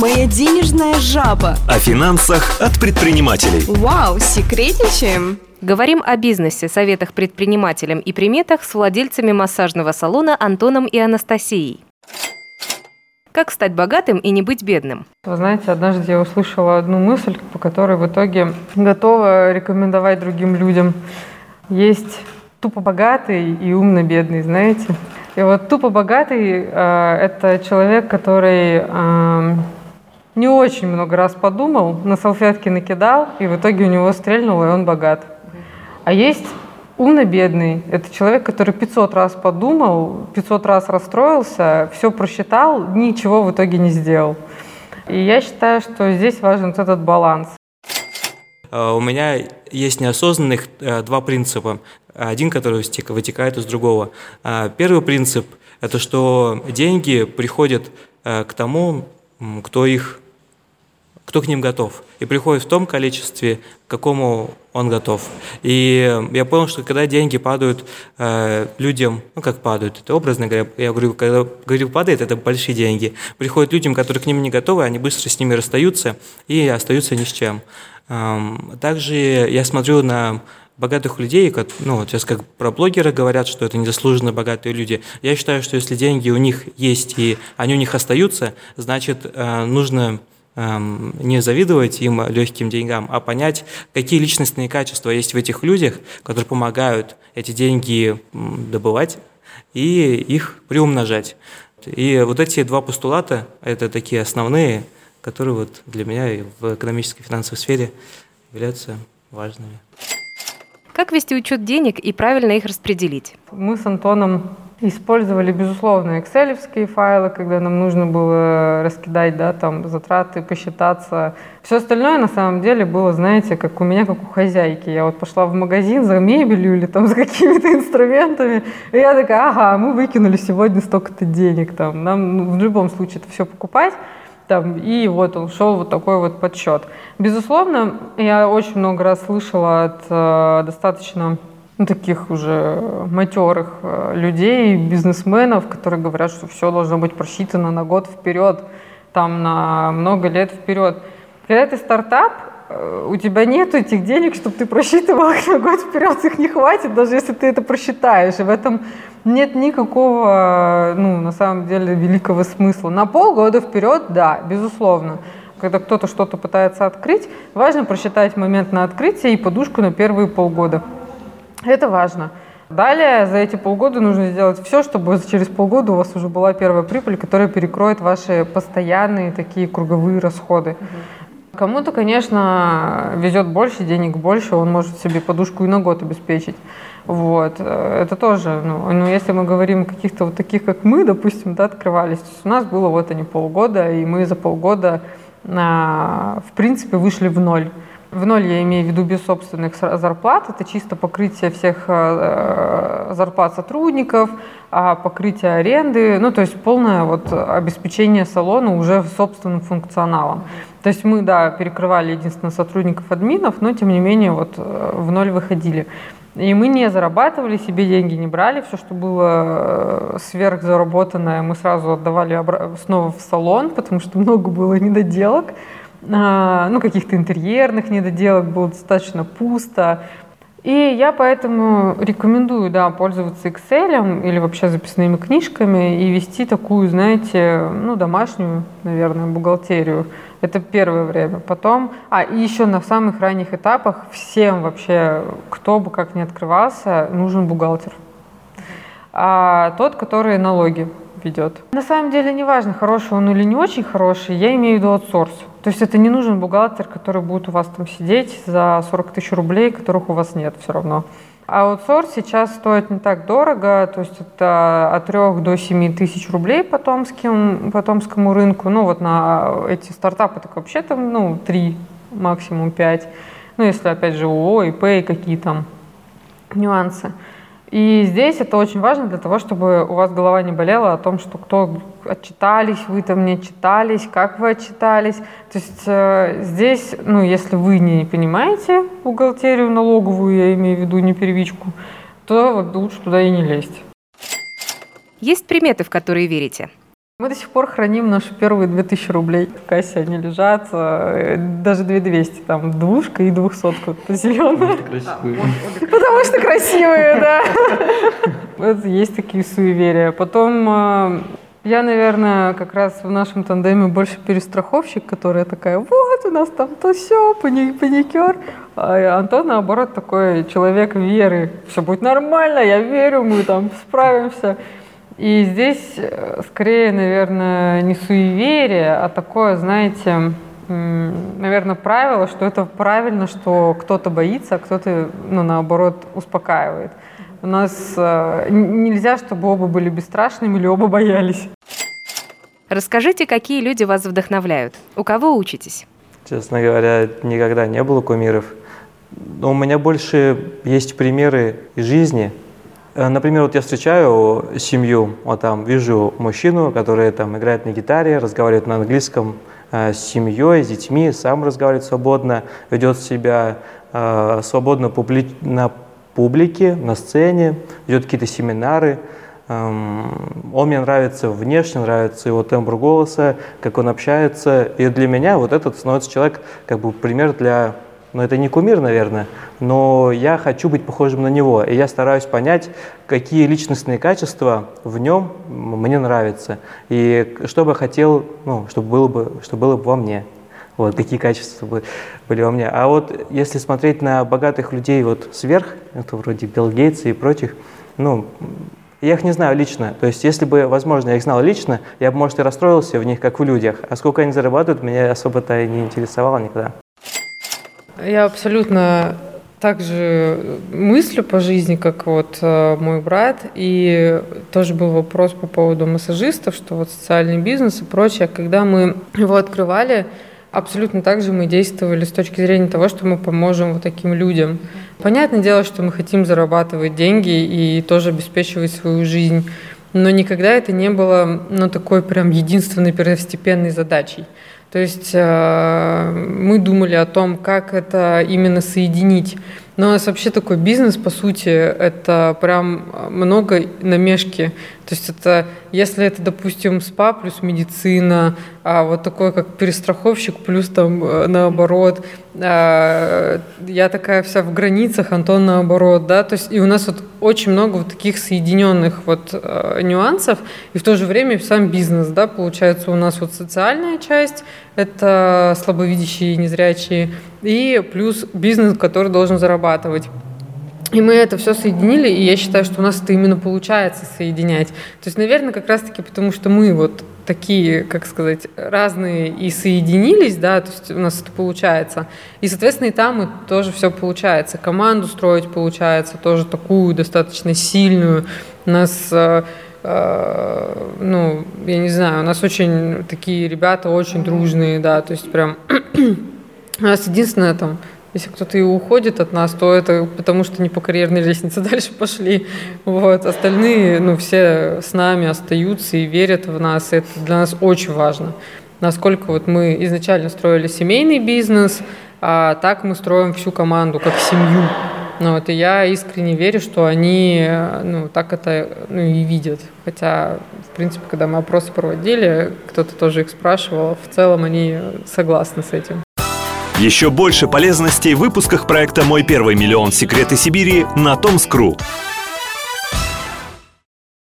Моя денежная жаба. О финансах от предпринимателей. Вау, секретничаем? Говорим о бизнесе, советах предпринимателям и приметах с владельцами массажного салона Антоном и Анастасией. Как стать богатым и не быть бедным? Вы знаете, однажды я услышала одну мысль, по которой в итоге готова рекомендовать другим людям. Есть тупо богатый и умно бедный, знаете. И вот тупо богатый э, это человек, который э, не очень много раз подумал, на салфетке накидал, и в итоге у него стрельнуло, и он богат. А есть умно бедный. Это человек, который 500 раз подумал, 500 раз расстроился, все просчитал, ничего в итоге не сделал. И я считаю, что здесь важен вот этот баланс. А, у меня есть неосознанных э, два принципа. Один, который вытекает из другого. А, первый принцип – это что деньги приходят э, к тому, кто их кто к ним готов. И приходит в том количестве, к какому он готов. И я понял, что когда деньги падают э, людям, ну как падают, это образно говоря, я говорю, когда говорю падает, это большие деньги. Приходят людям, которые к ним не готовы, они быстро с ними расстаются и остаются ни с чем. Также я смотрю на богатых людей, ну, вот сейчас как про блогеры говорят, что это незаслуженно богатые люди. Я считаю, что если деньги у них есть и они у них остаются, значит, э, нужно эм, не завидовать им легким деньгам, а понять, какие личностные качества есть в этих людях, которые помогают эти деньги добывать и их приумножать. И вот эти два постулата – это такие основные – которые вот для меня и в экономической и финансовой сфере являются важными. Как вести учет денег и правильно их распределить? Мы с Антоном использовали, безусловно, excel файлы, когда нам нужно было раскидать да, там, затраты, посчитаться. Все остальное, на самом деле, было, знаете, как у меня, как у хозяйки. Я вот пошла в магазин за мебелью или там за какими-то инструментами, и я такая, ага, мы выкинули сегодня столько-то денег. Там. Нам ну, в любом случае это все покупать. Там, и вот он шел вот такой вот подсчет. Безусловно, я очень много раз слышала от э, достаточно таких уже матерых э, людей, бизнесменов, которые говорят, что все должно быть просчитано на год вперед, там на много лет вперед. Когда ты стартап, э, у тебя нет этих денег, чтобы ты просчитывал их на год вперед, их не хватит, даже если ты это просчитаешь. И в этом нет никакого, ну, на самом деле, великого смысла. На полгода вперед, да, безусловно. Когда кто-то что-то пытается открыть, важно просчитать момент на открытие и подушку на первые полгода. Это важно. Далее за эти полгода нужно сделать все, чтобы через полгода у вас уже была первая прибыль, которая перекроет ваши постоянные такие круговые расходы. Угу. Кому-то, конечно, везет больше, денег больше, он может себе подушку и на год обеспечить. Вот. Это тоже, ну, ну, если мы говорим о каких-то вот таких, как мы, допустим, да, открывались, то есть у нас было вот они полгода, и мы за полгода, а, в принципе, вышли в ноль. В ноль я имею в виду без собственных зарплат, это чисто покрытие всех э, зарплат сотрудников, а покрытие аренды, ну то есть полное вот обеспечение салона уже собственным функционалом. То есть мы, да, перекрывали единственно сотрудников админов, но тем не менее вот э, в ноль выходили. И мы не зарабатывали, себе деньги не брали, все, что было э, сверхзаработанное, мы сразу отдавали снова в салон, потому что много было недоделок, ну, каких-то интерьерных недоделок, было достаточно пусто. И я поэтому рекомендую, да, пользоваться Excel или вообще записными книжками и вести такую, знаете, ну, домашнюю, наверное, бухгалтерию. Это первое время. Потом, а и еще на самых ранних этапах всем вообще, кто бы как ни открывался, нужен бухгалтер. А тот, который налоги ведет. На самом деле не важно, хороший он или не очень хороший, я имею в виду аутсорс. То есть это не нужен бухгалтер, который будет у вас там сидеть за 40 тысяч рублей, которых у вас нет все равно. Аутсорс сейчас стоит не так дорого, то есть это от 3 до 7 тысяч рублей по томским, по томскому рынку. Ну вот на эти стартапы так вообще там ну, 3, максимум 5. Ну если опять же ООО, ИП и какие там нюансы. И здесь это очень важно для того, чтобы у вас голова не болела о том, что кто отчитались, вы там не отчитались, как вы отчитались. То есть э, здесь, ну, если вы не понимаете бухгалтерию налоговую, я имею в виду не первичку, то вот лучше туда и не лезть. Есть приметы, в которые верите? Мы до сих пор храним наши первые 2000 рублей. В кассе они лежат, э, даже 2200, там двушка и двухсотка зеленая. Потому что красивые, да. Вот есть такие суеверия. Потом э, я, наверное, как раз в нашем тандеме больше перестраховщик, которая такая, вот у нас там то все, паникер. А Антон, наоборот, такой человек веры. Все будет нормально, я верю, мы там справимся. И здесь э, скорее, наверное, не суеверие, а такое, знаете, наверное, правило, что это правильно, что кто-то боится, а кто-то, ну, наоборот, успокаивает. У нас э, нельзя, чтобы оба были бесстрашными или оба боялись. Расскажите, какие люди вас вдохновляют? У кого учитесь? Честно говоря, никогда не было кумиров. Но у меня больше есть примеры из жизни – например, вот я встречаю семью, вот там вижу мужчину, который там играет на гитаре, разговаривает на английском э, с семьей, с детьми, сам разговаривает свободно, ведет себя э, свободно публи на публике, на сцене, ведет какие-то семинары. Эм, он мне нравится внешне, нравится его тембр голоса, как он общается. И для меня вот этот становится человек как бы пример для но это не кумир, наверное, но я хочу быть похожим на него, и я стараюсь понять, какие личностные качества в нем мне нравятся, и что бы я хотел, ну, чтобы было бы, чтобы было бы во мне. Вот, какие качества были во мне. А вот если смотреть на богатых людей вот сверх, это вроде Билл Гейтса и прочих, ну, я их не знаю лично. То есть, если бы, возможно, я их знал лично, я бы, может, и расстроился в них, как в людях. А сколько они зарабатывают, меня особо-то и не интересовало никогда. Я абсолютно так же мыслю по жизни, как вот э, мой брат. И тоже был вопрос по поводу массажистов, что вот социальный бизнес и прочее. Когда мы его открывали, абсолютно так же мы действовали с точки зрения того, что мы поможем вот таким людям. Понятное дело, что мы хотим зарабатывать деньги и тоже обеспечивать свою жизнь. Но никогда это не было ну, такой прям единственной первостепенной задачей. То есть э, мы думали о том, как это именно соединить. Но у нас вообще такой бизнес, по сути, это прям много намешки. То есть это, если это, допустим, СПА плюс медицина, а вот такой как перестраховщик плюс там э, наоборот, а, я такая вся в границах, Антон наоборот, да, то есть и у нас вот очень много вот таких соединенных вот э, нюансов, и в то же время сам бизнес, да, получается у нас вот социальная часть, это слабовидящие незрячие, и плюс бизнес, который должен зарабатывать. И мы это все соединили, и я считаю, что у нас это именно получается соединять. То есть, наверное, как раз-таки потому, что мы вот такие, как сказать, разные и соединились, да, то есть у нас это получается. И, соответственно, и там и тоже все получается. Команду строить получается тоже такую достаточно сильную. У нас э, ну, я не знаю, у нас очень такие ребята очень дружные, да, то есть прям у нас единственное там если кто-то и уходит от нас, то это потому, что не по карьерной лестнице дальше пошли. Вот. Остальные, ну, все с нами остаются и верят в нас. И это для нас очень важно. Насколько вот мы изначально строили семейный бизнес, а так мы строим всю команду как семью. Ну, вот, и я искренне верю, что они ну, так это ну, и видят. Хотя, в принципе, когда мы опросы проводили, кто-то тоже их спрашивал, в целом они согласны с этим. Еще больше полезностей в выпусках проекта «Мой первый миллион. Секреты Сибири» на Томскру.